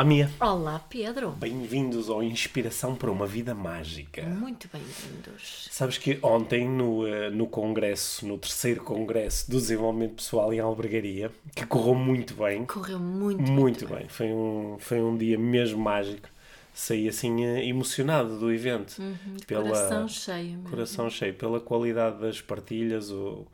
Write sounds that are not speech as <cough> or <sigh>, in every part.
Olá, Mia. Olá, Pedro. Bem-vindos ao Inspiração para uma Vida Mágica. Muito bem-vindos. Sabes que ontem, no, eh, no congresso, no terceiro congresso do desenvolvimento pessoal em Albergaria, que correu muito bem, Correu muito, muito, muito, bem. Foi, um, foi um dia mesmo mágico. Saí assim eh, emocionado do evento. De Coração cheio. mesmo. coração cheio, pela qualidade das partilhas, o-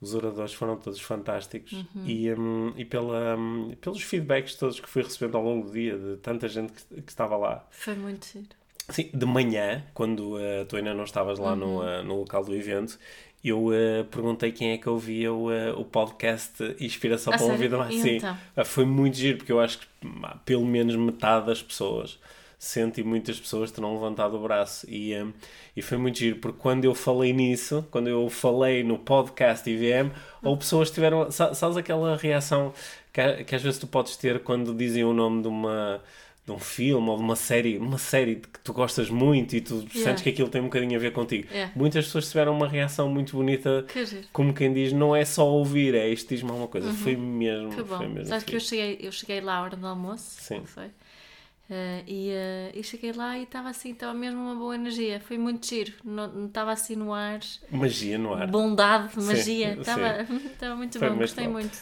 os oradores foram todos fantásticos Uhum. e, hum, e pela, hum, pelos feedbacks todos que fui recebendo ao longo do dia de tanta gente que, que estava lá. Foi muito giro. Sim, de manhã, quando eh, tu ainda não estavas lá Uhum. no, eh, no local do evento, eu eh, perguntei quem é que ouvia o, eh, o podcast Inspiração A para uma? Vida Mais. Sim, então? Ah, foi muito giro, porque eu acho que ah, pelo menos metade das pessoas sente e muitas pessoas terão levantado o braço. E, eh, e foi muito giro, porque quando eu falei nisso, quando eu falei no podcast IVM, ou pessoas tiveram. sa- Sabes aquela reação que, que às vezes tu podes ter quando dizem o nome de uma de um filme ou de uma série, uma série que tu gostas muito e tu sentes que aquilo tem um bocadinho a ver contigo. Yeah. Muitas pessoas tiveram uma reação muito bonita, Que como quem diz, não é só ouvir, é isto diz-me alguma coisa. Foi mesmo, Uhum. Que bom. foi mesmo. Sabes que eu cheguei, eu cheguei lá à hora do almoço. Sim. não Foi? Eh, e, eh, e cheguei lá e estava assim, estava mesmo uma boa energia. Foi muito giro. Não estava assim no ar. Magia no ar. Bondade, magia. Estava <laughs> muito Foi bom. Gostei bom. muito.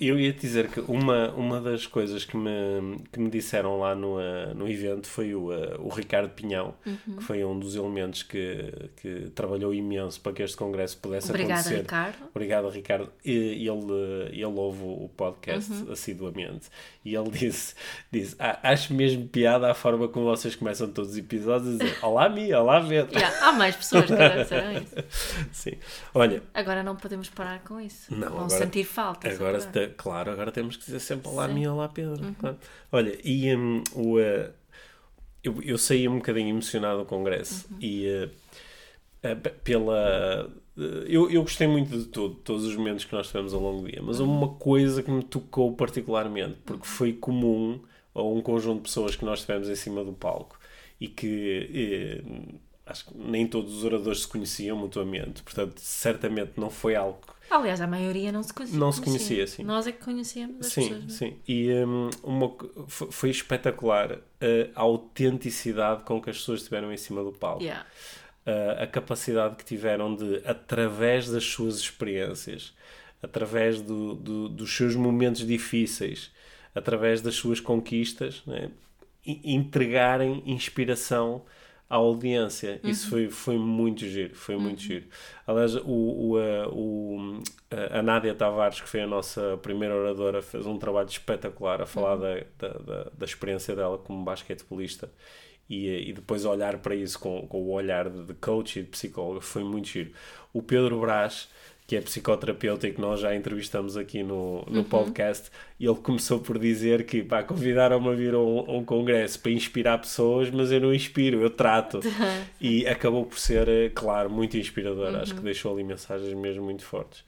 eu ia te dizer que uma, uma das coisas que me, que me disseram lá no, eh, no evento foi o, o Ricardo Pinhão, Uhum. que foi um dos elementos que, que trabalhou imenso para que este congresso pudesse Obrigada, acontecer. Ricardo. Obrigado, Ricardo. E ele, ele ouve o podcast Uhum. assiduamente. E ele <laughs> disse, disse "Ah, acho mesmo piada a forma como vocês começam todos os episódios a dizer Olá, Mia, olá, Pedro. Yeah, há mais pessoas que agora disseram isso. <laughs> Sim. Olha, Agora não podemos parar com isso. Não, Vão agora- sentir falta. é Agora, te- claro, agora temos que dizer sempre Olá, Sim. Uhum. Mia, olá, Pedro. claro. Olha, e hum, o, eh, eu, eu saí um bocadinho emocionado do congresso Uhum. e eh, pe- pela. eu, eu gostei muito de tudo, todos os momentos que nós tivemos ao longo do dia, mas houve Uhum. uma coisa que me tocou particularmente, porque foi comum a um conjunto de pessoas que nós tivemos em cima do palco e que eh, acho que nem todos os oradores se conheciam mutuamente, portanto, certamente não foi algo Aliás, a maioria não se conhecia. Não se conhecia, sim. Nós é que conhecíamos as Sim, pessoas. não é? sim. E hum, uma, foi espetacular a autenticidade com que as pessoas estiveram em cima do palco. Yeah. A- a capacidade que tiveram de, através das suas experiências, através do, do- dos seus momentos difíceis, através das suas conquistas, né, entregarem inspiração à audiência. Isso foi, foi muito giro, foi muito giro. Aliás, o, o, a- o- a- Nádia Tavares, que foi a nossa primeira oradora, fez um trabalho espetacular a falar da, da, da, da experiência dela como basquetebolista. E, e depois olhar para isso com, com o olhar de, coach e de psicólogo foi muito giro. O Pedro Brás, que é psicoterapeuta e que nós já entrevistamos aqui no, no podcast, ele começou por dizer que pá, convidaram-me a vir a um, a um congresso para inspirar pessoas, mas eu não inspiro, eu trato. <laughs> e acabou por ser, eh, claro, muito inspirador. Acho que deixou ali mensagens mesmo muito fortes.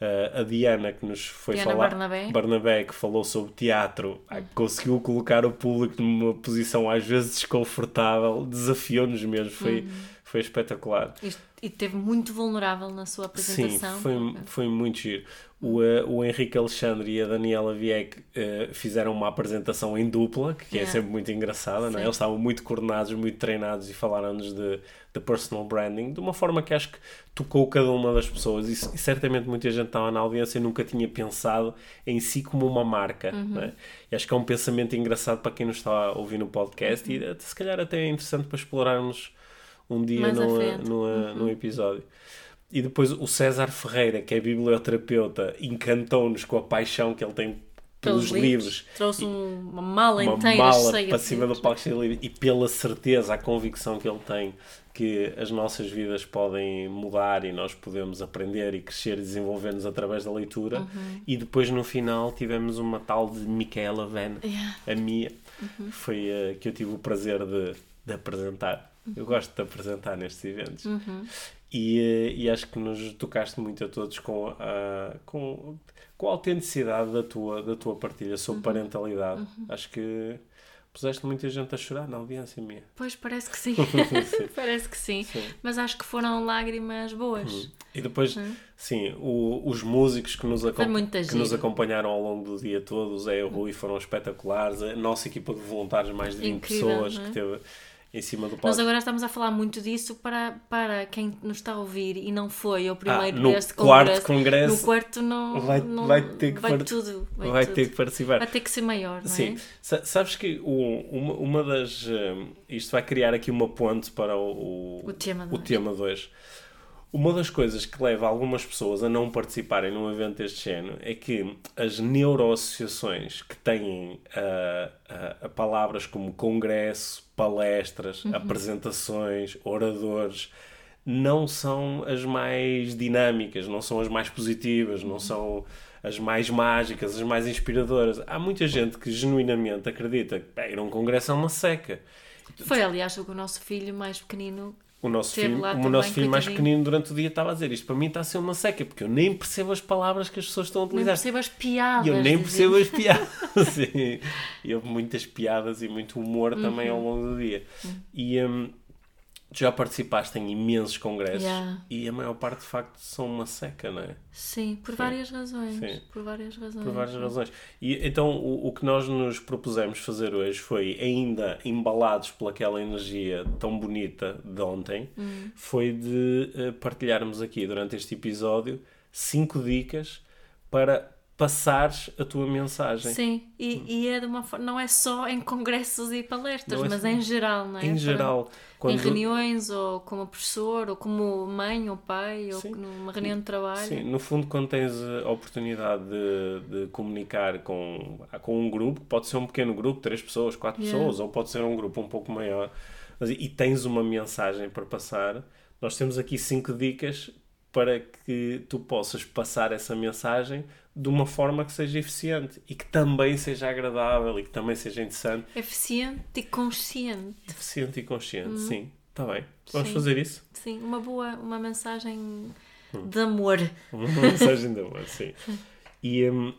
Uh, a Diana que nos foi Diana falar Barnabé. Barnabé que falou sobre teatro ah, conseguiu colocar o público numa posição às vezes desconfortável desafiou-nos mesmo foi, foi espetacular e teve muito vulnerável na sua Sim, apresentação. foi, foi muito giro. O, eh, o Henrique Alexandre e a Daniela Vieck eh, fizeram uma apresentação em dupla, que é Yeah. sempre muito engraçada, não é? Sim. Eles estavam muito coordenados, muito treinados e falaram-nos de, de personal branding, de uma forma que acho que tocou cada uma das pessoas e, e certamente muita gente estava na audiência e nunca tinha pensado em si como uma marca, Uhum. não é? E acho que é um pensamento engraçado para quem nos está a ouvir no podcast Uhum. e se calhar até é interessante para explorarmos um dia à num, frente. num, episódio. E depois o César Ferreira, que é biblioterapeuta, encantou-nos com a paixão que ele tem pelos livros. Trouxe um- uma mala Uma inteira mala para cima do livros. palco de livros e pela certeza, a convicção que ele tem que as nossas vidas podem mudar e nós podemos aprender e crescer e desenvolver-nos através da leitura. Uhum. E depois no final tivemos uma tal de Micaela Van, Yeah. a Mia, Uhum. foi uh, que eu tive o prazer de, de apresentar. Uhum. Eu gosto de apresentar nestes eventos. Uhum. E, uh, e acho que nos tocaste muito a todos com a, com, com a autenticidade da tua, da tua partilha sobre Uhum. parentalidade. Acho que puseste muita gente a chorar na audiência minha. Pois parece que sim. <laughs> <laughs> parece que sim. Sim. Mas acho que foram lágrimas boas. E depois, sim, o- os músicos que nos, acom- que nos acompanharam ao longo do dia todo, o Zé e o Rui, foram espetaculares. A nossa equipa de voluntários, mais de 20 Incrível, pessoas é? que teve em cima do palco. Nós agora estamos a falar muito disso para, para quem nos está a ouvir e não foi ao primeiro Ah, no deste quarto congresso. congresso no quarto não vai- não- vai ter que vai par- tudo. Vai, vai tudo. ter que participar. Vai ter que ser maior, não Sim, é? Sa- sabes que o- uma, uma das. hum, isto vai criar aqui uma ponte para o, O tema o tema de hoje. Uma das coisas que leva algumas pessoas a não participarem num evento deste género é que as neuroassociações que têm ah, ah, a palavras como congresso, palestras, Uhum. apresentações, oradores, não são as mais dinâmicas, não são as mais positivas, Uhum. não são as mais mágicas, as mais inspiradoras. Há muita gente que genuinamente acredita que "Pá, ir a um congresso é uma seca. Foi, aliás, o que o nosso filho mais pequenino. O nosso filho, o também, nosso filho mais pequenino durante o dia estava a dizer isto para mim está a ser uma seca, porque eu nem percebo as palavras que as pessoas estão a Nem utilizar. percebo as piadas. E eu nem percebo as <laughs> piadas. <laughs> Sim. E houve muitas piadas e muito humor também Uhum. ao longo do dia. E hum, tu já participaste em imensos congressos Já. e a maior parte de facto são uma seca, não é? Sim, por várias razões. Sim. Por várias razões. Por várias razões. E então o, o que nós nos propusemos fazer hoje foi, ainda embalados pelaquela energia tão bonita de ontem, Hum. foi de eh, partilharmos aqui durante este episódio cinco dicas para passares a tua mensagem. Sim, e, e é de uma forma. Não é só em congressos e palestras, é mas só- em geral, não é? Em geral, Em quando, reuniões, ou como professor, ou como mãe ou pai, ou Sim. numa reunião de trabalho. Sim, no fundo, quando tens a oportunidade de, de comunicar com, com um grupo, pode ser um pequeno grupo, três pessoas, quatro Yeah. pessoas, ou pode ser um grupo um pouco maior, mas, e tens uma mensagem para passar, nós temos aqui cinco dicas para que tu possas passar essa mensagem de uma forma que seja eficiente e que também seja agradável e que também seja interessante, Eficiente e consciente. eficiente e consciente. Sim, está bem. Vamos Sim. fazer isso? Sim, uma boa, uma mensagem Hum. de amor. Uma <laughs> mensagem de amor, sim. E hum,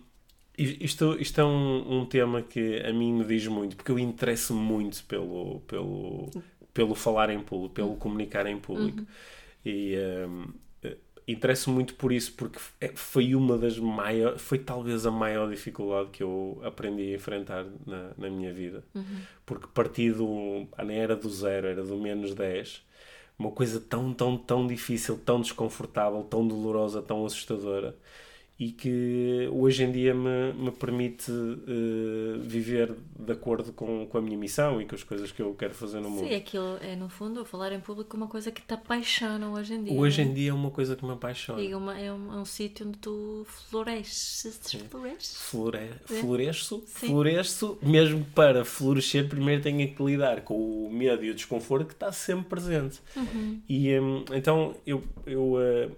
isto, isto é um, um tema que a mim me diz muito, porque eu interesso muito pelo, pelo, pelo falar em público, pelo comunicar em público. E hum, eh, interesso muito por isso, porque é- foi uma das maiores, foi talvez a maior dificuldade que eu aprendi a enfrentar na, na minha vida. Porque parti do, na era do zero, era do menos 10, uma coisa tão, tão, tão difícil, tão desconfortável, tão dolorosa, tão assustadora e que hoje em dia me, me permite eh, viver de acordo com, com a minha missão e com as coisas que eu quero fazer no mundo. Sim, aquilo é no fundo falar em público uma coisa que te apaixona hoje em dia. Hoje é? em dia é uma coisa que me apaixona. E uma- é um, é um sítio onde tu floresces. Floresces? Flore... Floresço, Sim. floresço, mesmo para florescer, primeiro tenho que lidar com o medo e o desconforto que está sempre presente. Uhum. E hum, então eu, eu eh,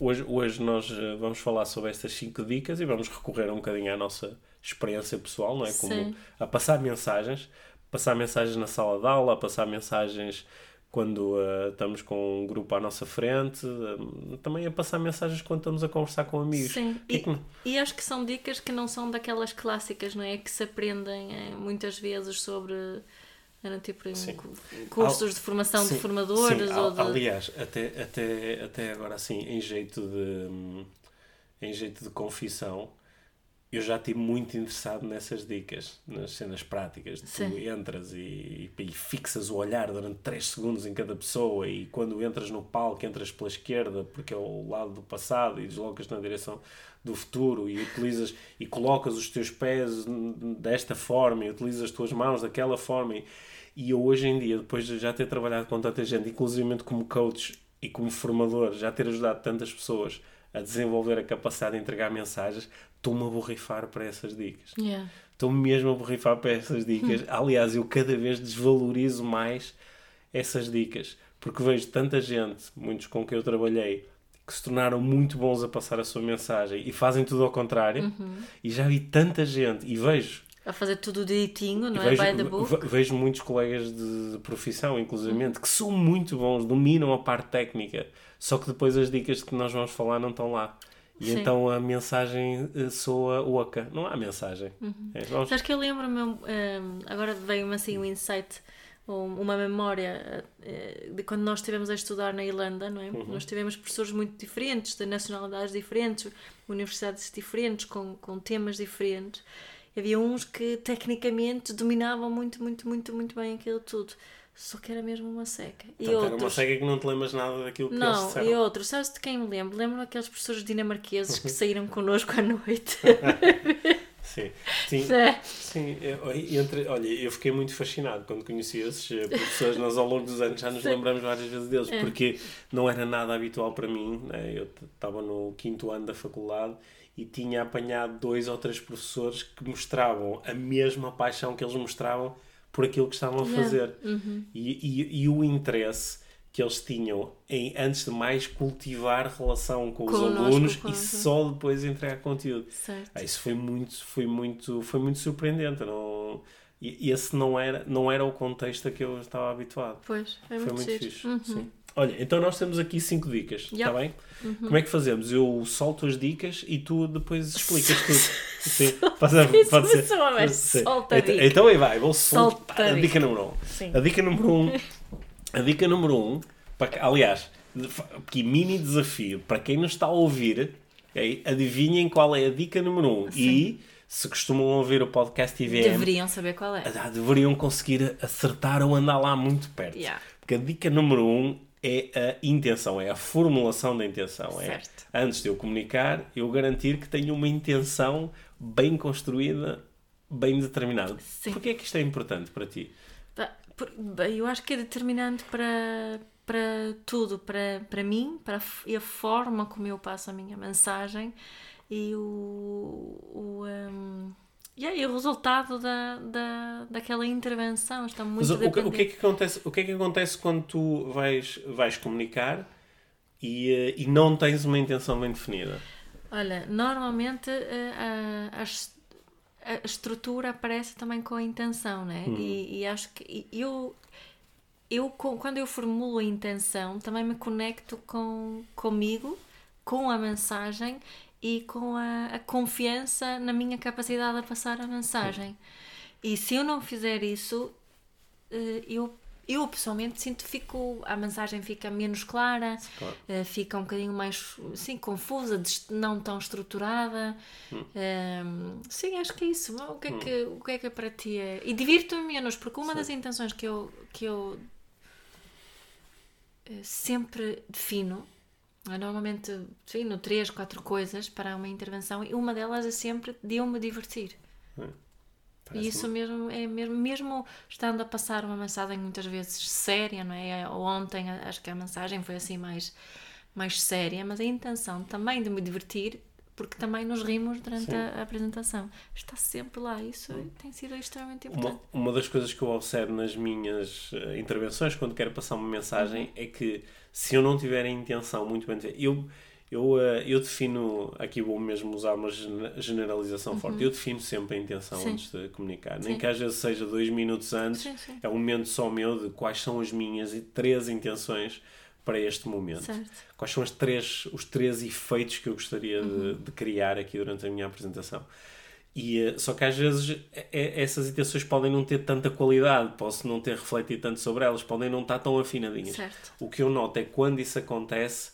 hoje, hoje nós eh, vamos falar sobre estas cinco dicas e vamos recorrer um bocadinho à nossa experiência pessoal, não é? Como Sim. a passar mensagens, passar mensagens na sala de aula, a passar mensagens quando eh, estamos com um grupo à nossa frente, eh, também a passar mensagens quando estamos a conversar com amigos. Sim, é e, e acho que são dicas que não são daquelas clássicas, não é? Que se aprendem eh, muitas vezes sobre. Era tipo cursos de formação Sim, de formadores sim, ou al- de. Aliás, até, até, até agora assim, em jeito de em jeito de confissão, eu já estive muito interessado nessas dicas, nas cenas práticas. Tu entras e, e fixas o olhar durante 3 segundos em cada pessoa e quando entras no palco, entras pela esquerda porque é o lado do passado e deslocas na direção do futuro e utilizas e colocas os teus pés desta forma e utilizas as tuas mãos daquela forma e, e eu hoje em dia, depois de já ter trabalhado com tanta gente, inclusive como coach e como formador, já ter ajudado tantas pessoas a desenvolver a capacidade de entregar mensagens, estou-me a borrifar para essas dicas. Yeah. Estou mesmo a borrifar para essas dicas. Aliás, eu cada vez desvalorizo mais essas dicas, porque vejo tanta gente, muitos com quem eu trabalhei, que se tornaram muito bons a passar a sua mensagem e fazem tudo ao contrário. E já vi tanta gente, e vejo a fazer tudo direitinho, não é? vejo, By the book. ve- vejo muitos colegas de profissão, inclusivamente, que são muito bons, dominam a parte técnica, só que depois as dicas que nós vamos falar não estão lá. E Sim. então a mensagem eh, soa oca. Não há mensagem. Uhum. É, vamos- Sabes que eu lembro-me, hum, agora veio-me assim um insight, um- uma memória eh, de quando nós estivemos a estudar na Irlanda, não é? Nós tivemos professores muito diferentes, de nacionalidades diferentes, universidades diferentes, com, com temas diferentes. Havia uns que tecnicamente dominavam muito, muito, muito, muito bem aquilo tudo. Só que era mesmo uma seca. E Portanto, era uma outros. cega que não te lembras nada daquilo que eles Não, e outros, sabes de quem me lembro? Lembro aqueles professores dinamarqueses que <laughs> saíram connosco à noite. <laughs> Sim, sim, É. sim. eu- entre, olha, eu fiquei muito fascinado quando conheci esses eh, professores. Nós, ao longo dos anos, já nos lembramos várias vezes deles, É. porque não era nada habitual para mim. né? Eu estava no quinto ano da faculdade e tinha apanhado dois ou três professores que mostravam a mesma paixão que eles mostravam por aquilo que estavam a Yeah. fazer. Uhum. E, e, e o interesse que eles tinham em, antes de mais, cultivar relação com os alunos e só depois entregar conteúdo. Ah, isso foi muito, foi muito, foi muito surpreendente. Não, esse não era, não era o contexto a que eu estava habituado. Pois, foi, Foi muito, muito fixe. Uhum. Sim. Olha, então nós temos aqui cinco dicas, está Yep. Uhum. bem? Como é que fazemos? Eu solto as dicas e tu depois <laughs> explicas tudo. Sim, pode ser. Isso Pode ser. Sim. Solta a então, dica. então aí vai, vou Solta soltar a a dica. dica número um. Sim. A dica número um. <laughs> A dica número um, para, aliás, que mini desafio, para quem nos está a ouvir, ok? adivinhem qual é a dica número um. E se costumam ouvir o podcast IVM, Deveriam saber qual é. ah, deveriam conseguir acertar ou andar lá muito perto. Yeah. Porque a dica número um é a intenção, é a formulação da intenção. Certo. É, antes de eu comunicar, eu garantir que tenho uma intenção bem construída, bem determinada. Sim. Porquê é que isto é importante para ti? Eu acho que é determinante para, para tudo, para, para mim, para e a forma como eu passo a minha mensagem e o, o, um, yeah, e o resultado da, da, daquela intervenção. Está muito Mas o, que- o que é dependente. que acontece, o que é que acontece quando tu vais, vais comunicar e, eh, e não tens uma intenção bem definida? Olha, normalmente eh, a, a a estrutura aparece também com a intenção, né? E, e acho que eu, eu quando eu formulo a intenção também me conecto com comigo, com a mensagem e com a, a confiança na minha capacidade de passar a mensagem. E se eu não fizer isso, eh, eu, eu pessoalmente sinto fico, a mensagem fica menos clara, Claro. eh, fica um bocadinho mais sim, confusa, não tão estruturada. Ehm, sim, acho que é isso. O que é que, o que, é, que para ti é? E divirto-me menos, porque uma das intenções que eu, que eu eh, sempre defino. Normalmente defino três, quatro coisas para uma intervenção e uma delas é sempre de eu me divertir. E Parece-me- isso mesmo é mesmo, mesmo estando a passar uma mensagem muitas vezes séria, não é? Ontem acho que a mensagem foi assim mais, mais séria, mas a intenção também de me divertir, porque também nos rimos durante a, a apresentação. Está sempre lá, isso tem sido extremamente importante. Uma, uma das coisas que eu observo nas minhas eh, intervenções, quando quero passar uma mensagem, Uhum. é que se eu não tiver a intenção muito bem eu, eu, eh, eu defino, aqui vou mesmo usar uma gene- generalização forte, eu defino sempre a intenção Uhum. Sim. antes de comunicar. Nem Sim. que às vezes seja dois minutos antes, Sim, é um momento só meu de quais são as minhas três intenções para este momento. Certo. Quais são as três, os três efeitos que eu gostaria Uhum. de, de criar aqui durante a minha apresentação? E, eh, só que às vezes eh, eh, essas intenções podem não ter tanta qualidade, posso não ter refletido tanto sobre elas, podem não estar tão afinadinhas. Certo. O que eu noto é que quando isso acontece,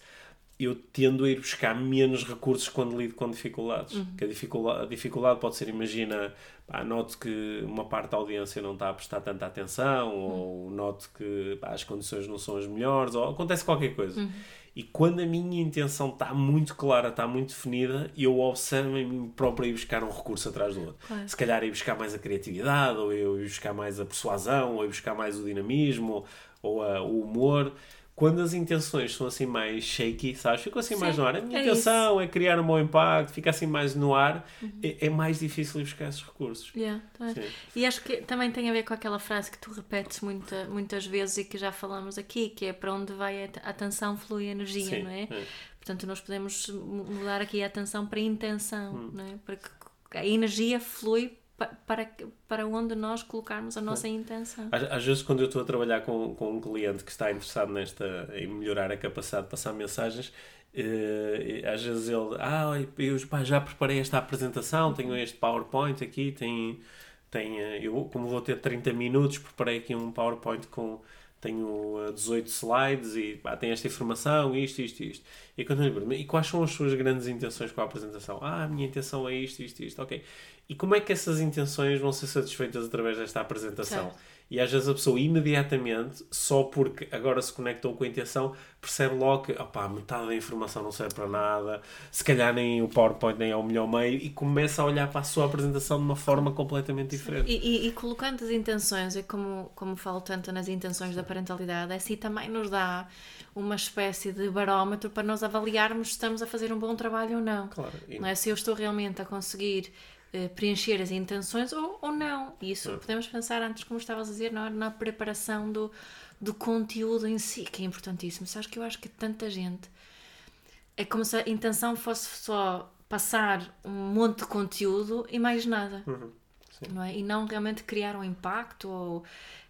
eu tendo a ir buscar menos recursos quando lido com dificuldades. Uhum. Que a, dificuldade, a dificuldade pode ser, imagina, pá, noto que uma parte da audiência não está a prestar tanta atenção, Uhum. ou noto que pá, as condições não são as melhores, ou acontece qualquer coisa. Uhum. E quando a minha intenção está muito clara, está muito definida, eu observo em mim próprio ir buscar um recurso atrás do outro. Claro. Se calhar ir buscar mais a criatividade, ou eu ir buscar mais a persuasão, ou ir buscar mais o dinamismo, ou a- o humor. Quando as intenções são assim mais shaky, sabes? Ficam assim mais Sim, no ar. A minha é intenção é criar um bom impacto, fica assim mais no ar. É, é mais difícil buscar esses recursos. Yeah. E acho que também tem a ver com aquela frase que tu repetes muita, muitas vezes e que já falamos aqui, que é para onde vai a a atenção flui a energia, Sim, não é? é. Portanto, nós podemos mu- mudar aqui a atenção para intenção, Hum. não é? Para que a energia flui para, para onde nós colocarmos a nossa intenção. Às, às, vezes, quando eu estou a trabalhar com, com um cliente que está interessado nesta, em melhorar a capacidade de passar mensagens, eh, às vezes ele, ah, eu pá, já preparei esta apresentação, tenho este PowerPoint aqui, tem, tem, eh, eu, como vou ter 30 minutos, preparei aqui um PowerPoint com tenho 18 slides e pá, tem esta informação, isto, isto, isto. E quando eu lhe pergunto, e quais são as suas grandes intenções com a apresentação? Ah, a minha intenção é isto, isto, isto, ok. E como é que essas intenções vão ser satisfeitas através desta apresentação? Certo. E às vezes a pessoa imediatamente, só porque agora se conectou com a intenção, percebe logo que opá, metade da informação não serve para nada, se calhar nem o PowerPoint nem é o melhor meio, e começa a olhar para a sua apresentação de uma forma completamente diferente. E, e, e colocando as intenções, e como, como falo tanto nas intenções da parentalidade, assim também nos dá uma espécie de barómetro para nós avaliarmos se estamos a fazer um bom trabalho ou não. Claro. E... Não é se eu estou realmente a conseguir eh, preencher as intenções ou, ou não. Isso podemos pensar antes, como estavas a dizer, na, na preparação do, do conteúdo em si, que é importantíssimo. Sabes que eu acho que tanta gente é como se a intenção fosse só passar um monte de conteúdo e mais nada. Uhum. Não é? E não realmente criar um impacto ou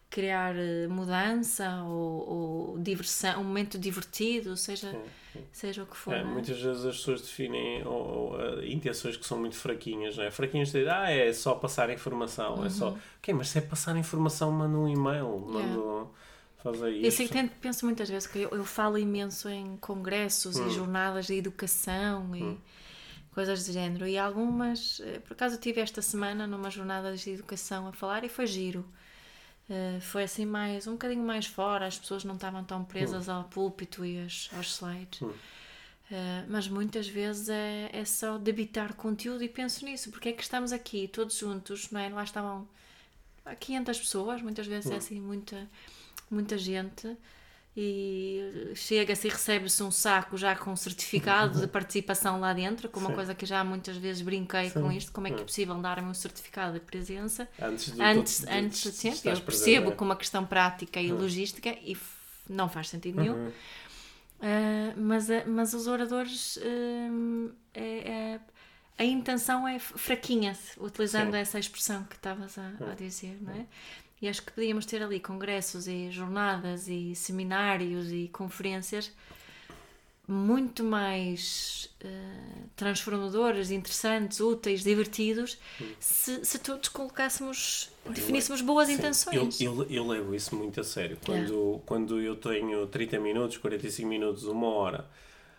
criar eh, mudança ou, ou diversão, um momento divertido, seja. Sim seja o que for. É, é? Muitas vezes as pessoas definem ou, ou, uh, intenções que são muito fraquinhas, não é? Fraquinhas de ah, é só passar informação, uhum. é só. Uhum. Ok, mas se é passar informação, manda um e-mail, manda. Yeah. Fazer isso. Eu sei que penso muitas vezes que eu, eu falo imenso em congressos hum. e jornadas de educação e hum. coisas do género. E algumas, eh, por acaso, eu tive esta semana numa jornada de educação a falar e foi giro. Uh, foi assim mais um bocadinho mais fora, as pessoas não estavam tão presas hum. ao púlpito e aos, aos slides. Hum. Uh, mas muitas vezes é, é só debitar conteúdo e penso nisso, porque é que estamos aqui todos juntos, não é? Lá estavam 500 pessoas, muitas vezes é hum. assim muita, muita gente e chega-se e recebe-se um saco já com certificado de participação lá dentro, com uma Sim. coisa que já muitas vezes brinquei Sim. com isto, como é que é hum. possível dar-me um certificado de presença antes de, antes, de, antes de, sempre. Eu percebo com uma questão prática e hum. logística e não faz sentido nenhum. Uhum. Uh, mas, mas os oradores uh, é, é, a intenção é fraquinha, utilizando Sim. essa expressão que estavas a, a, hum. dizer, não é? E acho que podíamos ter ali congressos e jornadas e seminários e conferências muito mais uh, transformadores, interessantes, úteis, divertidos, se, se todos colocássemos, definíssemos boas Sim, intenções. Eu, eu, eu, levo isso muito a sério. Quando, quando eu tenho 30 minutos, 45 minutos, uma hora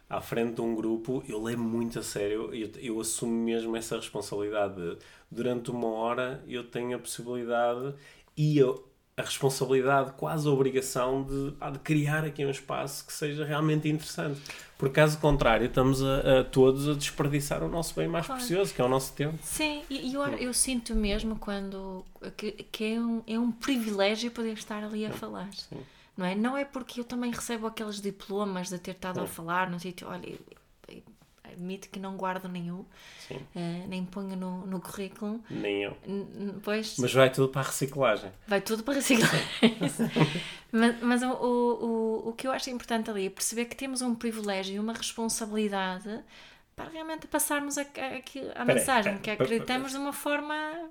à frente de um grupo, eu levo muito a sério, eu, eu assumo mesmo essa responsabilidade. Durante uma hora eu tenho a possibilidade e a, a responsabilidade, quase a obrigação de, de, criar aqui um espaço que seja realmente interessante. Por caso contrário, estamos a, a todos a desperdiçar o nosso bem mais claro. precioso, que é o nosso tempo. Sim, e eu, eu sinto mesmo quando que, que é, um, é um privilégio poder estar ali a falar. Sim. Não é? Não é porque eu também recebo aqueles diplomas de ter estado a falar no sítio, olha, admito que não guardo nenhum, uh, nem ponho no, no currículo. Nem eu. Pois, mas vai tudo para a reciclagem. Vai tudo para a reciclagem. <laughs> mas mas o, o, o que eu acho importante ali é perceber que temos um privilégio e uma responsabilidade para realmente passarmos a, a, a mensagem aí, que acreditamos de uma forma.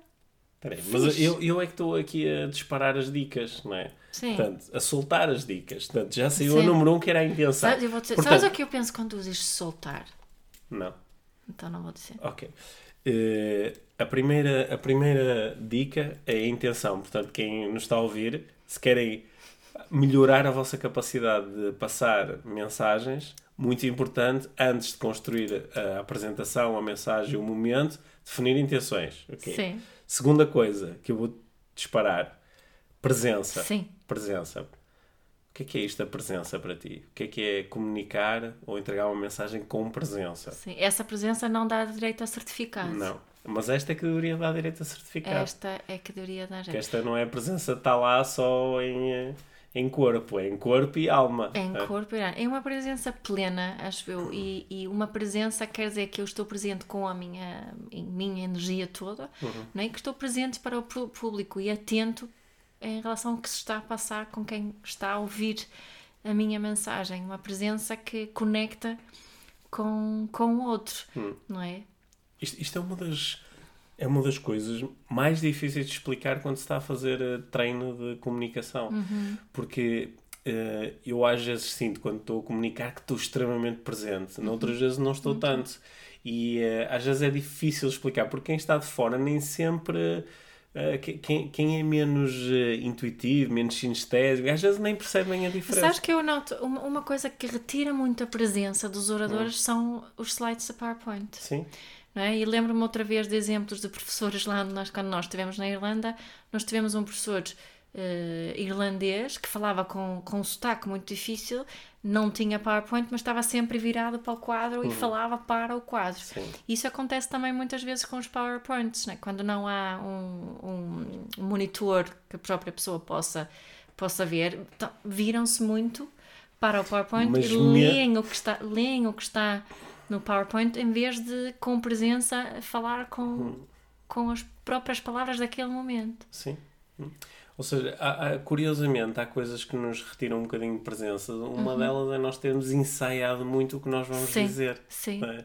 Peraí, mas eu, eu é que estou aqui a disparar as dicas, não é? Sim. Portanto, a soltar as dicas. Portanto, já saiu Sim. o número um que era a intenção. Sabes, eu vou dizer, Portanto, sabes o que eu penso quando tu dizes soltar? Não. Então não vou dizer. Ok. Uh, a, primeira, a primeira dica é a intenção. Portanto, quem nos está a ouvir, se querem melhorar a vossa capacidade de passar mensagens, muito importante, antes de construir a apresentação, a mensagem, o momento, definir intenções. Okay? Sim. Segunda coisa que eu vou disparar, presença. Sim. Presença que é que é isto da presença para ti? O que é que é comunicar ou entregar uma mensagem com presença? Sim, essa presença não dá direito a certificado. Não, mas esta é que deveria dar direito a certificado. Esta é que deveria dar direito. esta não é a presença, está lá só em, em corpo, é em corpo e alma. É em corpo e alma. É uma presença plena, acho eu, e, e uma presença quer dizer que eu estou presente com a minha, minha energia toda, uhum. não é? que estou presente para o público e atento em relação ao que se está a passar com quem está a ouvir a minha mensagem, uma presença que conecta com, com o outro, hum. não é? Isto, isto, é uma das é uma das coisas mais difíceis de explicar quando se está a fazer uh, treino de comunicação. Uhum. Porque uh, eu às vezes sinto, quando estou a comunicar, que estou extremamente presente. Uhum. Noutras vezes não estou tanto. E uh, às vezes é difícil explicar, porque quem está de fora nem sempre. Quem, quem é menos intuitivo, menos sinestésico, às vezes nem percebem a diferença. Sabes que eu noto uma, uma coisa que retira muito a presença dos oradores hum. são os slides da PowerPoint. Sim. É? E lembro-me outra vez de exemplos de professores lá, nós, quando nós estivemos na Irlanda, nós tivemos um professor uh, irlandês que falava com, com um sotaque muito difícil, não tinha PowerPoint, mas estava sempre virado para o quadro uhum. e falava para o quadro. Sim. Isso acontece também muitas vezes com os PowerPoints, né? quando não há um, um monitor que a própria pessoa possa, possa ver, então, viram-se muito para o PowerPoint mas e leem, o que está, leem o que está no PowerPoint em vez de com presença falar com, hum. com as próprias palavras daquele momento. Sim. Hum. Ou seja, há, há, curiosamente, há coisas que nos retiram um bocadinho de presença. Uma uhum. delas é nós termos ensaiado muito o que nós vamos sim, dizer. Sim. É?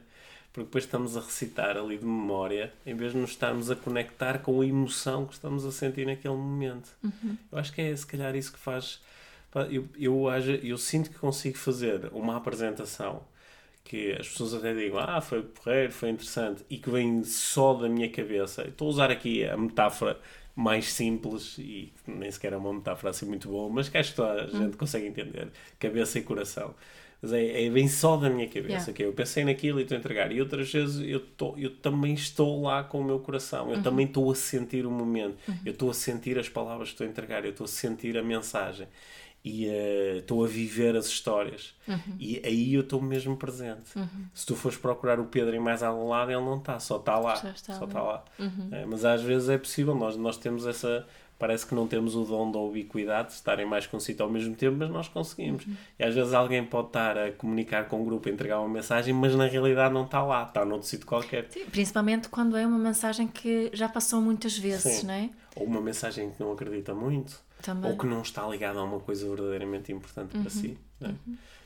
Porque depois estamos a recitar ali de memória, em vez de nos estarmos a conectar com a emoção que estamos a sentir naquele momento. Uhum. Eu acho que é se calhar isso que faz. Eu, eu, eu, eu sinto que consigo fazer uma apresentação que as pessoas até digam, ah, foi porreiro, foi interessante, e que vem só da minha cabeça. Estou a usar aqui a metáfora mais simples, e nem sequer é uma metáfora assim muito boa, mas que acho que toda a gente hum. consegue entender, cabeça e coração. Mas é, é vem só da minha cabeça, yeah. que eu pensei naquilo e estou a entregar. E outras vezes eu, tô, eu também estou lá com o meu coração, eu uhum. também estou a sentir o momento, uhum. eu estou a sentir as palavras que estou a entregar, eu estou a sentir a mensagem e uh, estou a viver as histórias uhum. e aí eu estou mesmo presente uhum. se tu fores procurar o Pedro em mais algum lado ele não está, só está lá está só está lá uhum. é, mas às vezes é possível, nós, nós temos essa parece que não temos o dom da ubiquidade de estarem mais com ao mesmo tempo, mas nós conseguimos uhum. e às vezes alguém pode estar a comunicar com o grupo, a entregar uma mensagem mas na realidade não está lá, está noutro sítio qualquer Sim, principalmente quando é uma mensagem que já passou muitas vezes, Sim. não é? ou uma mensagem que não acredita muito também. ou que não está ligado a uma coisa verdadeiramente importante uhum. para si. É? Uhum.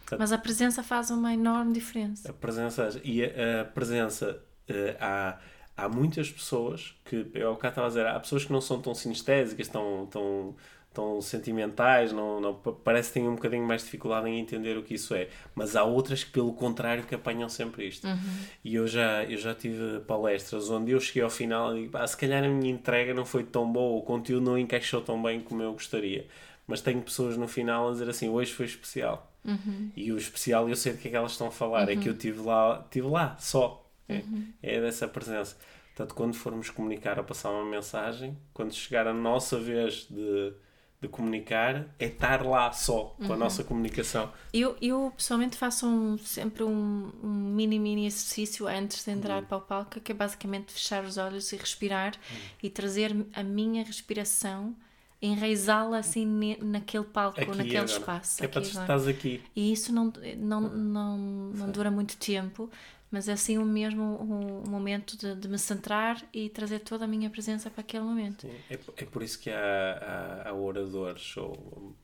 Portanto, Mas a presença faz uma enorme diferença. A presença, e a, a presença, uh, há, há muitas pessoas que, eu ao estava a dizer, há pessoas que não são tão sinestésicas, tão, tão tão sentimentais, não, não, parece que têm um bocadinho mais dificuldade em entender o que isso é. Mas há outras que, pelo contrário, que apanham sempre isto. Uhum. E eu já, eu já tive palestras onde eu cheguei ao final e digo, ah, se calhar a minha entrega não foi tão boa, o conteúdo não encaixou tão bem como eu gostaria. Mas tenho pessoas no final a dizer assim, hoje foi especial. Uhum. E o especial, eu sei do que é que elas estão a falar, uhum. é que eu tive lá, tive lá, só. É, uhum. é dessa presença. Portanto, quando formos comunicar ou passar uma mensagem, quando chegar a nossa vez de de comunicar é estar lá só com a uhum. nossa comunicação. Eu, eu pessoalmente faço um, sempre um, um, mini, mini exercício antes de entrar uhum. para o palco, que é basicamente fechar os olhos e respirar uhum. e trazer a minha respiração, enraizá-la assim naquele palco, aqui naquele agora. espaço. É para tu estás aqui. E isso não, não, não, não dura muito tempo mas é assim o mesmo um momento de, de, me centrar e trazer toda a minha presença para aquele momento. Sim, é, é por isso que há, há, há oradores ou uh,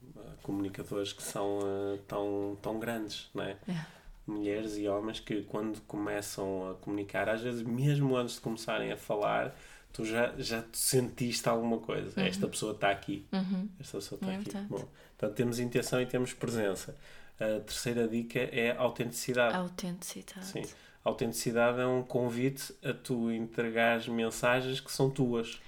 comunicadores que são uh, tão, tão grandes, não é? é? Mulheres e homens que quando começam a comunicar, às vezes mesmo antes de começarem a falar, tu já, já sentiste alguma coisa. Uhum. Esta pessoa está aqui. Uhum. Esta pessoa está é aqui. Bom, portanto, temos intenção e temos presença. A terceira dica é a autenticidade. Autenticidade. Sim a autenticidade é um convite a tu entregares mensagens que são tuas.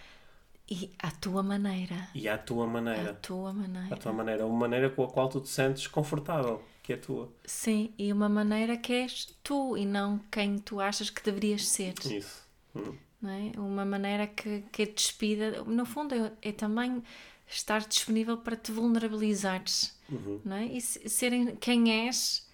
E à tua maneira. E à tua maneira. À tua maneira. À tua maneira. Uma maneira com a qual tu te sentes confortável, que é tua. Sim, e uma maneira que és tu e não quem tu achas que deverias ser. Isso. Hum. Não é? Uma maneira que, que é despida. No fundo, é, é também estar disponível para te vulnerabilizares. Uhum. Não é? E serem quem és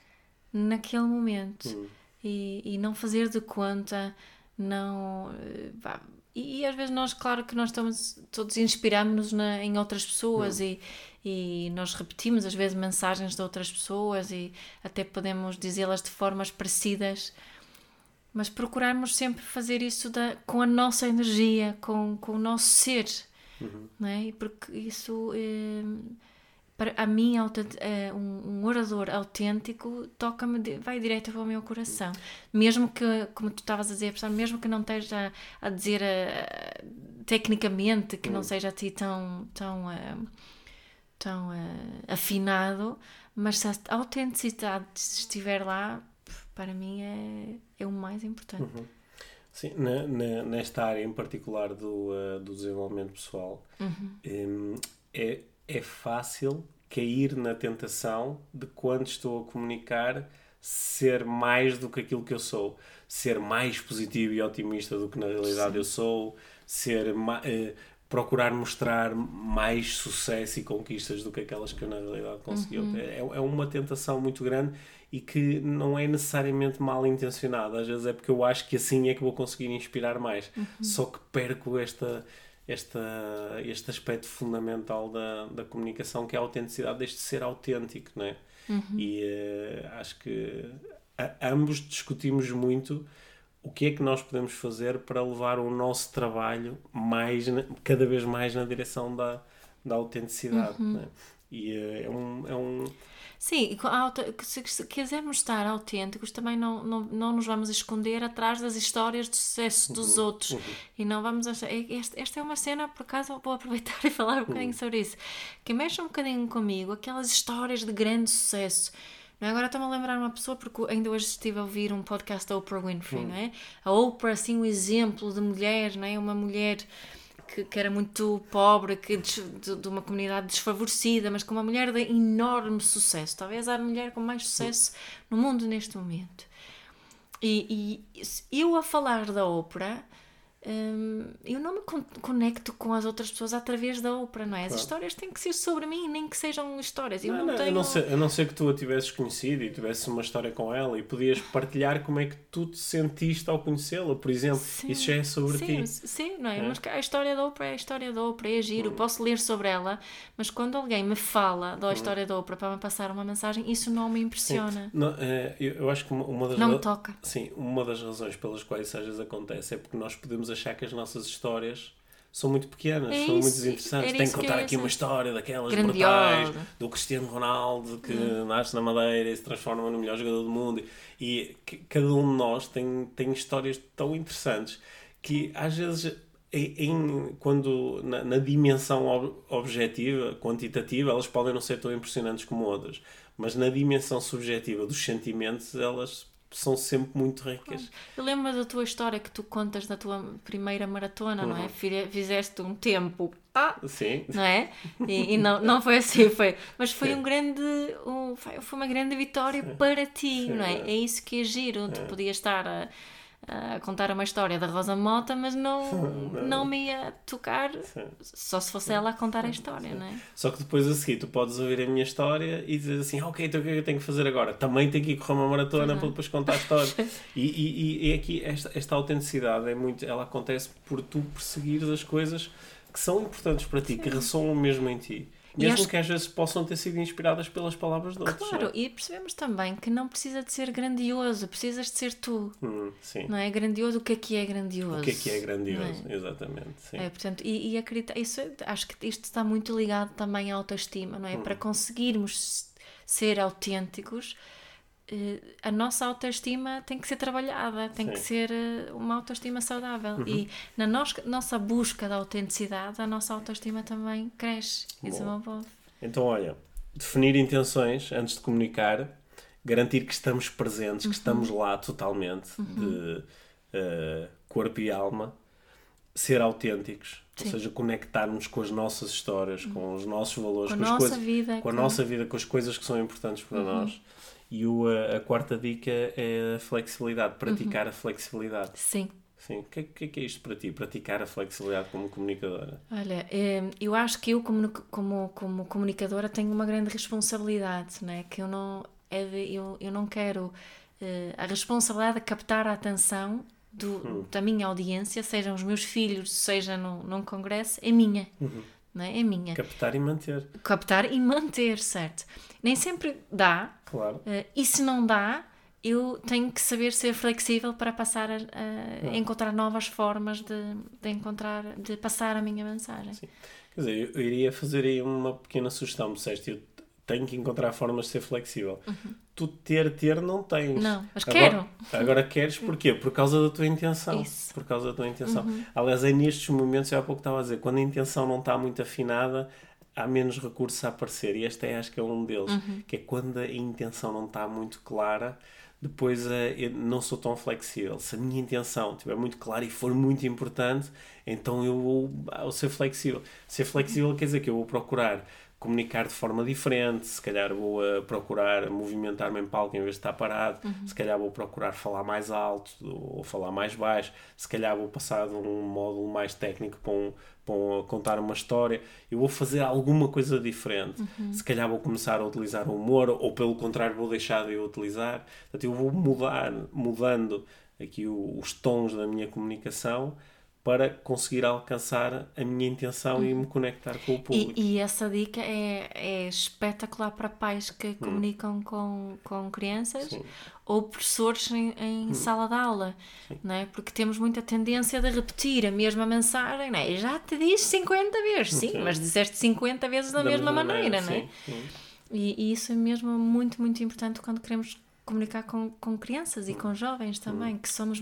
naquele momento. Uhum e, e não fazer de conta, não. Pá, e, e, às vezes nós, claro que nós estamos, todos inspiramos-nos em outras pessoas e, e nós repetimos às vezes mensagens de outras pessoas e até podemos dizê-las de formas parecidas, mas procurarmos sempre fazer isso da, com a nossa energia, com, com o nosso ser, uhum. não é? Porque isso é, para a mim, eh, um, orador autêntico toca-me, vai direto para o meu coração. Mesmo que, como tu estavas a dizer, mesmo que não esteja a dizer uh, tecnicamente, que não hum. seja a ti tão, tão, uh, tão uh, afinado, mas se a autenticidade estiver lá, para mim é, é o mais importante. Uhum. Sim, na, na, nesta área em particular do, do desenvolvimento pessoal, uhum. um, é é fácil cair na tentação de quando estou a comunicar ser mais do que aquilo que eu sou, ser mais positivo e otimista do que na realidade Sim. eu sou, ser uh, procurar mostrar mais sucesso e conquistas do que aquelas que eu na realidade consegui. Uhum. É, é uma tentação muito grande e que não é necessariamente mal intencionada. Às vezes é porque eu acho que assim é que vou conseguir inspirar mais. Uhum. Só que perco esta esta, este aspecto fundamental da, da comunicação, que é a autenticidade, deste ser autêntico, não é? Uhum. E uh, acho que a, ambos discutimos muito o que é que nós podemos fazer para levar o nosso trabalho mais, cada vez mais na direção da, da autenticidade. Uhum. É? E uh, é um. É um Sim, se quisermos estar autênticos, também não, não, não nos vamos esconder atrás das histórias de sucesso dos uhum, outros. Uhum. E não vamos achar. Esta, esta é uma cena, por acaso, vou aproveitar <laughs> e falar um bocadinho uhum. sobre isso. Que mexe um bocadinho comigo, aquelas histórias de grande sucesso. Não é? Agora estou-me a lembrar uma pessoa, porque ainda hoje estive a ouvir um podcast da Oprah Winfrey, uhum. não é? A Oprah, assim, o um exemplo de mulher, não é? Uma mulher que, que era muito pobre, que de, de, uma comunidade desfavorecida, mas com uma mulher de enorme sucesso. Talvez a mulher com mais sucesso no mundo neste momento. E, e eu a falar da ópera Hum, eu não me conecto com as outras pessoas através da ópera, não é? As claro. histórias têm que ser sobre mim, nem que sejam histórias. Eu não, não, tenho... a, não ser, a não ser que tu a tivesses conhecido e tivesses uma história com ela e podias partilhar como é que tu te sentiste ao conhecê-la, por exemplo. Sim, isso já é sobre sim, ti. Sim, não é? é? Mas a história da ópera é a história da ópera, é giro, hum. posso ler sobre ela, mas quando alguém me fala da hum. história da ópera para me passar uma mensagem, isso não me impressiona. Não, é, eu, eu, acho que uma das não me toca. Sim, uma das razões pelas quais isso às vezes acontece é porque nós podemos achar que as nossas histórias são muito pequenas, é são muito desinteressantes. Tem que contar que aqui uma história daquelas Grandiosa. brutais do Cristiano Ronaldo que hum. nasce na Madeira e se transforma no melhor jogador do mundo. E que, cada um de nós tem, tem histórias tão interessantes que às vezes em, quando na, na dimensão ob, objetiva, quantitativa, elas podem não ser tão impressionantes como outras, mas na dimensão subjetiva dos sentimentos, elas são sempre muito ricas. Eu lembro da tua história que tu contas da tua primeira maratona, uhum. não é? Uhum. Fizeste um tempo. Sim. Não é? E, e, não, não foi assim, foi. Mas foi Sim. um grande. Um, foi uma grande vitória Sim. para ti, não é? É isso que é giro. É. Tu podias estar a a contar uma história da Rosa Mota, mas não, <laughs> não. não me ia tocar Sim. só se fosse ela a contar a história, Sim. não é? Só que depois a seguir tu podes ouvir a minha história e dizer assim, ok, então o que é que eu tenho que fazer agora? Também tenho que ir correr uma maratona para depois contar a história. <laughs> e, e, e aqui esta, esta autenticidade é muito, ela acontece por tu perseguires as coisas que são importantes para ti, Sim. que ressoam mesmo em ti. Mesmo acho... que às vezes possam ter sido inspiradas pelas palavras de outros. Claro, é? e percebemos também que não precisa de ser grandioso, precisas de ser tu. Hum, sim. Não é grandioso, o que é que é grandioso? O que é que é grandioso, é? exatamente. Sim. É, portanto, e, e acredita, isso, acho que isto está muito ligado também à autoestima, não é? Hum. Para conseguirmos ser autênticos, a nossa autoestima tem que ser trabalhada, tem Sim. que ser eh, uma autoestima saudável. Uhum. E na nos, nossa busca da autenticidade, a nossa autoestima também cresce. Isso é uma boa. Então, olha, definir intenções antes de comunicar, garantir que estamos presentes, uhum. que estamos lá totalmente, uhum. de uh, corpo e alma, ser autênticos, Sim. ou seja, conectarmos com as nossas histórias, com os nossos valores, com, com a nossa vida, com, com a nossa vida, com as coisas que são importantes para uhum. nós e o, a, quarta dica é a flexibilidade, praticar uhum. a flexibilidade. Sim. Sim. O que, é, que, é, que é isto para ti, praticar a flexibilidade como comunicadora? Olha, eh, eu acho que eu, como, como, como comunicadora, tenho uma grande responsabilidade, né? que eu não, é eu, eu não quero eh, a responsabilidade de captar a atenção do, hum. da minha audiência, sejam os meus filhos, seja no, num congresso, é minha. Uhum não é? É minha. Captar e manter. Captar e manter, certo. Nem sempre dá. Claro. Uh, e se não dá, eu tenho que saber ser flexível para passar a, a encontrar novas formas de, de, encontrar, de passar a minha mensagem. Sim. Quer dizer, eu iria fazer aí uma pequena sugestão. Disseste, eu tenho que encontrar formas de ser flexível. Uhum. Tu ter, ter, não tens. Não, mas agora, quero. Agora queres porquê? Por causa da tua intenção. Isso. Por causa da tua intenção. Aliás, é nestes momentos, eu há pouco estava a dizer, quando a intenção não está muito afinada, há menos recursos a aparecer. E este é, acho que é um deles. Que é quando a intenção não está muito clara, depois eh, eu não sou tão flexível. Se a minha intenção estiver muito clara e for muito importante, então eu vou, ah, vou ser flexível. Ser flexível quer dizer que eu vou procurar comunicar de forma diferente, se calhar vou uh, procurar movimentar-me em palco em vez de estar parado, se calhar vou procurar falar mais alto ou falar mais baixo, se calhar vou passar de um módulo mais técnico para, um, um, contar uma história, eu vou fazer alguma coisa diferente. Se calhar vou começar a utilizar o humor ou pelo contrário vou deixar de utilizar. Portanto, eu vou mudar, mudando aqui o, os tons da minha comunicação para conseguir alcançar a minha intenção e me conectar com o público. E, e essa dica é, é espetacular para pais Hum. que comunicam com, com crianças ou professores em, em sala de aula, não é? Porque temos muita tendência de repetir a mesma mensagem, não é? Já te disse 50 vezes, sim, Sim. mas disseste 50 vezes da, mesma, maneira, não é? sim, sim. E, e isso é mesmo muito, muito importante quando queremos comunicar com, com crianças Hum. e com jovens também, que somos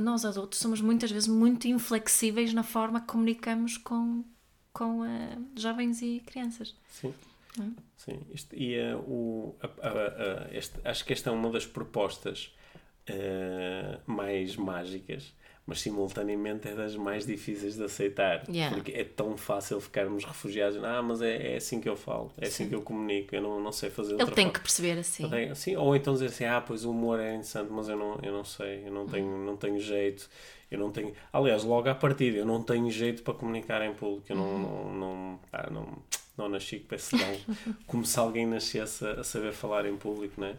nós adultos somos muitas vezes muito inflexíveis na forma que comunicamos com, com eh, jovens e crianças. Sim. Sim. Isto, e eh, o, a- a- a- este- acho que esta é uma das propostas eh, mais mágicas, mas simultaneamente é das mais difíceis de aceitar. Yeah. Porque é tão fácil ficarmos refugiados. Ah, mas é, é assim que eu falo, é assim que eu comunico, eu não, não sei fazer de Ele outra tem forma. que perceber assim. Tenho- sim, ou então dizer assim, ah, pois o humor é interessante, mas eu não, eu não sei, eu não tenho, não tenho jeito, eu não tenho... Aliás, logo à partida, eu não tenho jeito para comunicar em público, eu não, não, não, ah, não, não nasci com esse dom, <laughs> como se alguém nascesse a, a saber falar em público, não é?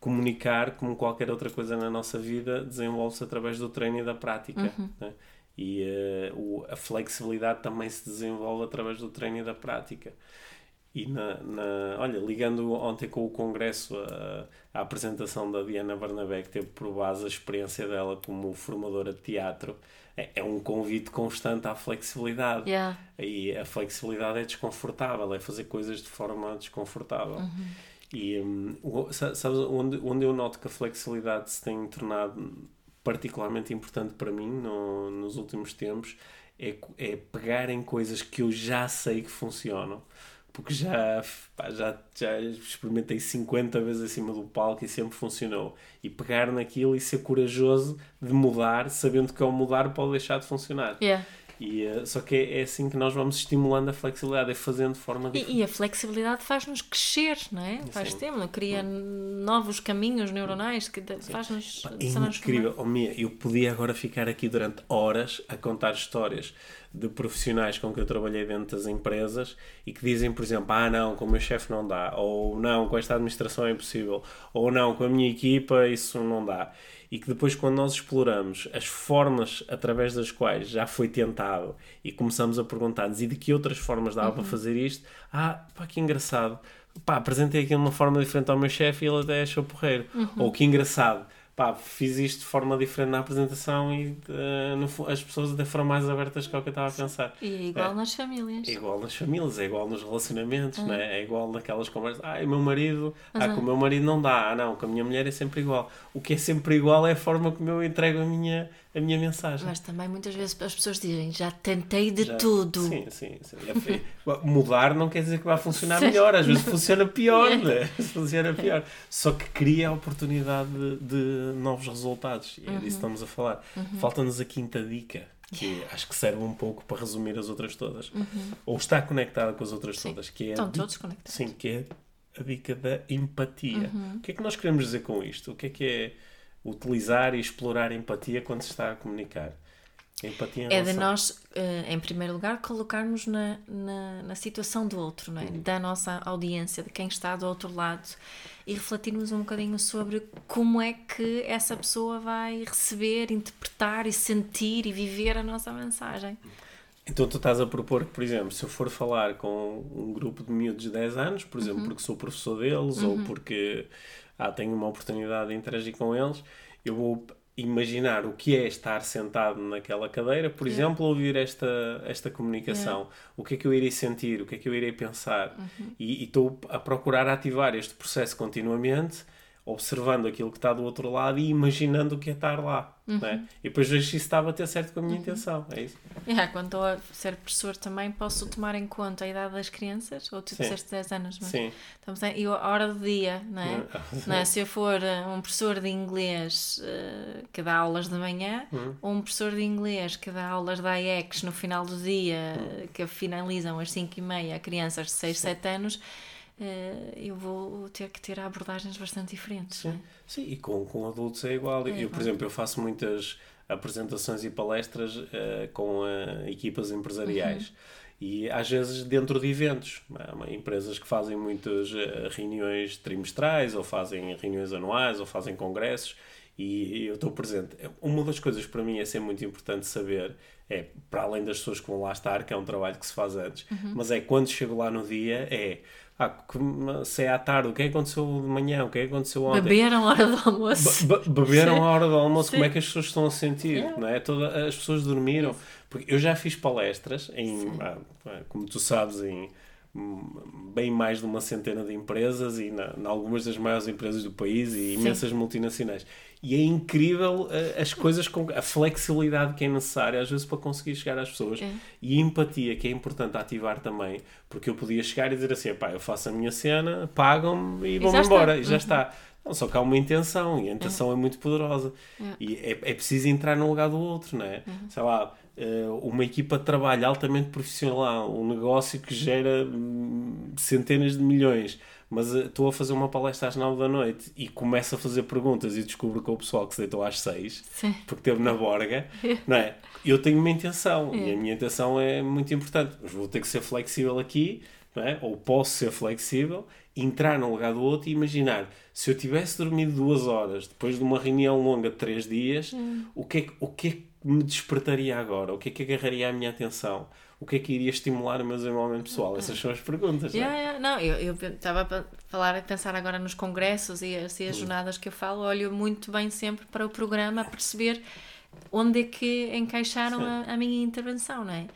Comunicar, como qualquer outra coisa na nossa vida, desenvolve-se através do treino e da prática, né? E eh, o, a flexibilidade também se desenvolve através do treino e da prática. E na, na- olha, ligando ontem com o congresso a, a apresentação da Diana Barnabé, que teve por base a experiência dela como formadora de teatro, é, é um convite constante à flexibilidade. Yeah. E a flexibilidade é desconfortável, é fazer coisas de forma desconfortável. E sa- sabes onde, onde eu noto que a flexibilidade se tem tornado particularmente importante para mim no- nos últimos tempos é, é pegar em coisas que eu já sei que funcionam. Porque já, pá, já, já experimentei 50 vezes acima do palco e sempre funcionou. E pegar naquilo e ser corajoso de mudar, sabendo que ao mudar pode deixar de funcionar. Yeah. E, eh, só que é, é assim que nós vamos estimulando a flexibilidade, é fazendo de forma diferente. E, e a flexibilidade faz-nos crescer, não é? Faz tempo, cria novos caminhos neuronais que faz-nos É incrível. Oh, Mia, eu podia agora ficar aqui durante horas a contar histórias de profissionais com que eu trabalhei dentro das empresas e que dizem, por exemplo, ah não, com o meu chefe não dá, ou não, com esta administração é impossível, ou não, com a minha equipa isso não dá. E que depois, quando nós exploramos as formas através das quais já foi tentado e começamos a perguntar-nos e de que outras formas dava para fazer isto, ah, pá, que engraçado. Pá, apresentei aquilo de uma forma diferente ao meu chefe e ele até achou porreiro. Ou que engraçado pá, fiz isto de forma diferente na apresentação e eh, no as pessoas até foram mais abertas que o que eu estava a pensar. E é igual nas famílias. É igual nas famílias, é igual nos relacionamentos, Ah. né? é igual naquelas conversas. Ah, o meu marido, ah, com o meu marido não dá, ah, não, com a minha mulher é sempre igual. O que é sempre igual é a forma como eu entrego a minha, a minha mensagem. Mas também muitas vezes as pessoas dizem já tentei de Já- tudo. Sim, sim, sim. Mudar não quer dizer que vai funcionar Sim. melhor, às vezes <laughs> funciona pior, né? funciona pior. Só que cria a oportunidade de, de novos resultados. E é disso que estamos a falar. Falta-nos a quinta dica, que acho que serve um pouco para resumir as outras todas. Ou está conectada com as outras todas, que é Estão todos conectados. Sim, que é a dica da empatia. Uhum. O que é que nós queremos dizer com isto? O que é que é utilizar e explorar a empatia quando se está a comunicar? A empatia em É de nós, eh, em primeiro lugar, colocarmos na, na, na situação do outro, não é? Uhum. da nossa audiência, de quem está do outro lado, e refletirmos um bocadinho sobre como é que essa pessoa vai receber, interpretar e sentir e viver a nossa mensagem. Então tu estás a propor que, por exemplo, se eu for falar com um grupo de miúdos de 10 anos, por exemplo, porque sou professor deles ou porque ah, tenho uma oportunidade de interagir com eles, eu vou imaginar o que é estar sentado naquela cadeira, por yeah. exemplo, ouvir esta, esta comunicação. Yeah. O que é que eu irei sentir, o que é que eu irei pensar. Uhum. E estou a procurar ativar este processo continuamente observando aquilo que está do outro lado e imaginando o que é estar lá. Uhum. Né? E depois vejo se isso estava a ter certo com a minha uhum. intenção. É isso. Yeah, quando estou a ser professor também posso tomar em conta a idade das crianças, ou tu disseste 10 anos, mas Sim. Estamos em, e a hora do dia, não é? não é? <laughs> Se eu for eh, um professor de inglês uh, que dá aulas de manhã, uhum. ou um professor de inglês que dá aulas da IEX no final do dia, uhum. que finalizam às 5 e meia, crianças de 6, Sim. 7 anos eu vou ter que ter abordagens bastante diferentes. Sim, Sim e com, com adultos é igual. É eu, por exemplo, eu faço muitas apresentações e palestras uh, com uh, equipas empresariais. Uhum. E às vezes dentro de eventos, empresas que fazem muitas reuniões trimestrais, ou fazem reuniões anuais, ou fazem congressos, e eu estou presente. Uma das coisas para mim é ser muito importante saber é, para além das pessoas que vão lá estar, que é um trabalho que se faz antes, uhum. mas é quando chego lá no dia, é ah, se é à tarde, o que é que aconteceu de manhã, o que é que aconteceu ontem. Beberam a hora do almoço. Be beberam a hora do almoço, Sim. como é que as pessoas estão a sentir, yeah. não é? Toda, as pessoas dormiram. Porque eu já fiz palestras, em, ah, como tu sabes, em bem mais de uma centena de empresas e na, em algumas das maiores empresas do país e imensas Sim. multinacionais e é incrível uh, as coisas com a flexibilidade que é necessária às vezes para conseguir chegar às pessoas é. e a empatia que é importante ativar também porque eu podia chegar e dizer assim pá, eu faço a minha cena, pagam-me e, e vou-me embora e já uhum. está não, só que há uma intenção e a intenção é, é muito poderosa é. e é, é preciso entrar no lugar do outro não é? Uhum. sei lá eh, uma equipa de trabalho altamente profissional um negócio que gera hum, centenas de milhões mas eh, estou a fazer uma palestra às 9 da noite e começo a fazer perguntas e descubro que o pessoal que se deitou às 6, Sim. porque esteve na borga, não é? Eu tenho uma intenção é. e a minha intenção é muito importante, mas vou ter que ser flexível aqui, não é? Ou posso ser flexível, entrar no lugar do outro e imaginar se eu tivesse dormido duas horas depois de uma reunião longa de três dias, hum. o, que é, o que é que me despertaria agora? O que é que agarraria a minha atenção? o que é que iria estimular o meu desenvolvimento pessoal? Essas são as perguntas. Yeah, não, é? yeah. não eu estava a falar, a pensar agora nos congressos e assim, as jornadas que eu falo, olho muito bem sempre para o programa a perceber onde é que encaixaram a, a, minha intervenção, não é?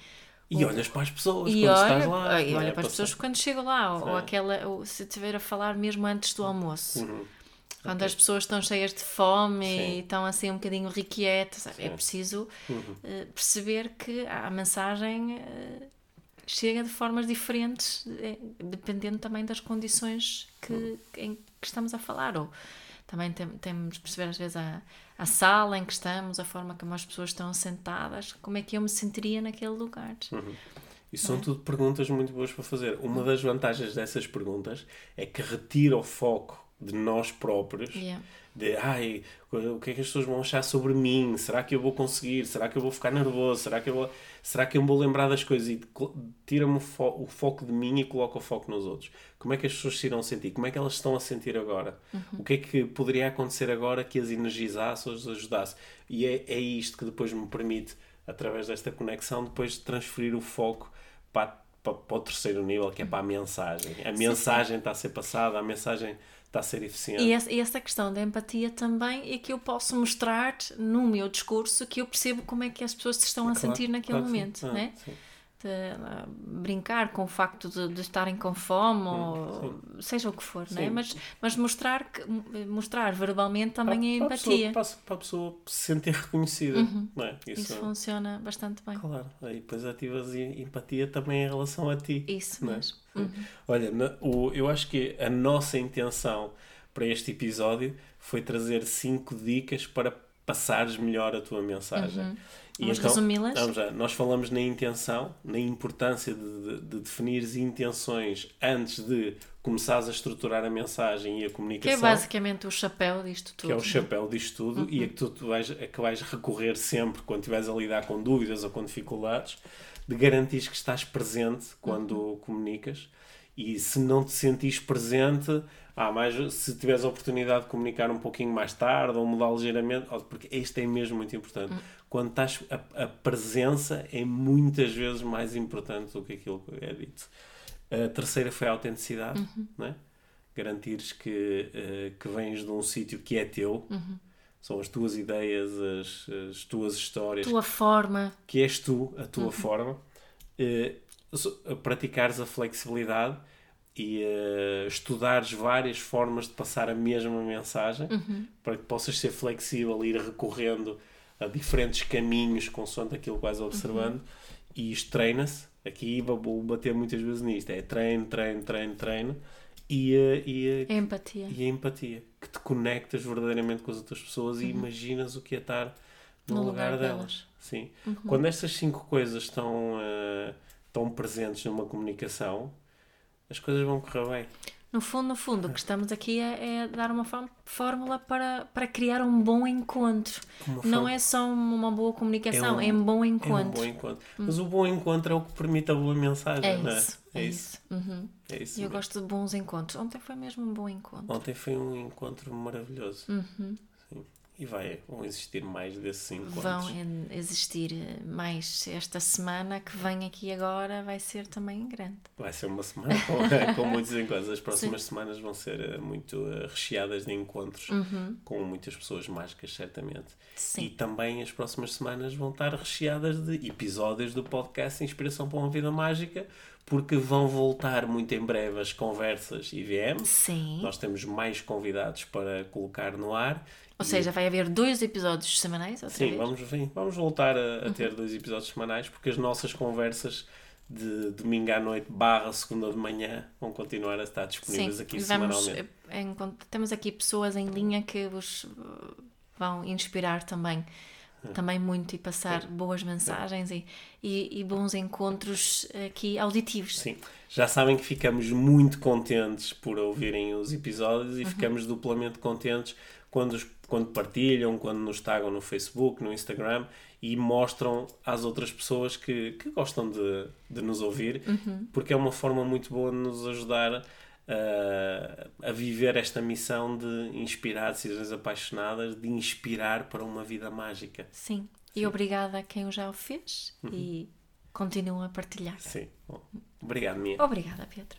E olhas para as pessoas e quando olha, estás lá. E olha é? para as pessoas quando chegam lá, ou, ou aquela, ou se estiver a falar mesmo antes do almoço. Uhum. Quando okay. as pessoas estão cheias de fome Sim. e estão assim um bocadinho requietas, é preciso uhum. uh, perceber que a mensagem uh, chega de formas diferentes, uh, dependendo também das condições que, uhum. em que estamos a falar. Ou também tem, temos de perceber às vezes a, a sala em que estamos, a forma como as pessoas estão sentadas, como é que eu me sentiria naquele lugar. Uhum. E são é? tudo perguntas muito boas para fazer. Uma das vantagens dessas perguntas é que retira o foco de nós próprios. Yeah. De, ai, o que é que as pessoas vão achar sobre mim? Será que eu vou conseguir? Será que eu vou ficar nervoso? Será que eu vou, será que eu vou lembrar das coisas? E tira-me o, fo o, foco de mim e coloca o foco nos outros. Como é que as pessoas se irão sentir? Como é que elas estão a sentir agora? Uhum. O que é que poderia acontecer agora que as energizasse ou as ajudasse? E é, é isto que depois me permite, através desta conexão, depois transferir o foco para, para, para o terceiro nível, que é para a mensagem. A mensagem sim, sim. está a ser passada, a mensagem está a ser eficiente. E essa, e essa questão da empatia também é que eu posso mostrar no meu discurso que eu percebo como é que as pessoas se estão a sentir naquele claro, momento, sim. né? Sim uh, brincar com o facto de, de estarem com fome ou seja o que for, né? mas, mas mostrar, que, mostrar verbalmente também para, a empatia. Para a, pessoa, para a pessoa se sentir reconhecida. Uhum. É? Isso, Isso, funciona bastante bem. Claro, aí depois ativas empatia também em relação a ti. Isso é? mesmo. Uhum. Olha, na, o, eu acho que a nossa intenção para este episódio foi trazer cinco dicas para passares melhor a tua mensagem. Uhum. E vamos então, resumi-las? Vamos já. Nós falamos na intenção, na importância de, de, de definir intenções antes de começares a estruturar a mensagem e a comunicação. Que é basicamente o chapéu disto tudo. Que é o chapéu disto tudo uhum. e é que tu, tu vais, é que vais recorrer sempre quando estiveres a lidar com dúvidas ou com dificuldades, de garantir que estás presente quando uhum. comunicas e se não te sentires presente, ah, mas se tiveres a oportunidade de comunicar um pouquinho mais tarde ou mudar ligeiramente, porque este é mesmo muito importante. Uhum quando estás a, a, presença é muitas vezes mais importante do que aquilo que é dito. A terceira foi a autenticidade, uhum. né? garantires que, uh, que vens de um sítio que é teu, uhum. são as tuas ideias, as, as tuas histórias, Tua forma. que és tu, a tua forma, eh, so- praticares a flexibilidade e eh, estudares várias formas de passar a mesma mensagem para que possas ser flexível e ir recorrendo a diferentes caminhos consoante aquilo que vais observando e isto treina-se. Aqui vou bater muitas vezes nisto: é treino, treino, treino, treino e, eh, e, eh, É empatia. e a empatia, que te conectas verdadeiramente com as outras pessoas e imaginas o que é estar no, No lugar, lugar delas. delas. Sim. Quando estas cinco coisas estão, eh, estão presentes numa comunicação, as coisas vão correr bem. No fundo, no fundo, o que estamos aqui é, é dar uma fórm- fórmula para, para criar um bom encontro. Uma Não forma- é só uma boa comunicação, É é um- um, bom É um encontro. bom encontro. Mas o bom encontro é o que permite a boa mensagem, É não é? isso, é isso. Uhum. É isso E eu mesmo. gosto de bons encontros. Ontem foi mesmo um bom encontro. Ontem foi um encontro maravilhoso. Uhum. Sim. E vai, vão existir mais desses encontros. Vão existir eh, mais esta semana que vem aqui agora, vai ser também grande. Vai ser uma semana com, <laughs> com muitos encontros. As próximas semanas vão ser eh, muito eh, recheadas de encontros com muitas pessoas mágicas, certamente. Uhum. Sim. E também as próximas semanas vão estar recheadas de episódios do podcast Inspiração para uma Vida Mágica, porque vão voltar muito em breve as conversas IVM. Sim. Nós temos mais convidados para colocar no ar. Ou seja, vai haver dois episódios semanais, Sim, vez? vamos, sim, vamos voltar a, a ter dois episódios semanais porque as nossas conversas de domingo à noite barra segunda de manhã vão continuar a estar disponíveis aqui e vamos, semanalmente. eh, temos aqui pessoas em linha que vos eh, vão inspirar também, também muito e passar boas mensagens e, e, e bons encontros aqui auditivos. Sim, já sabem que ficamos muito contentes por ouvirem os episódios e ficamos duplamente contentes quando, os- quando partilham, quando nos tagam no Facebook, no Instagram e mostram às outras pessoas que, que gostam de, de nos ouvir, porque é uma forma muito boa de nos ajudar a, a viver esta missão de inspirar decisões apaixonadas, de inspirar para uma vida mágica. Sim. E obrigada a quem o já o fez Uhum. e continuam a partilhar. Sim, obrigado, Mia. Obrigada, Pedro.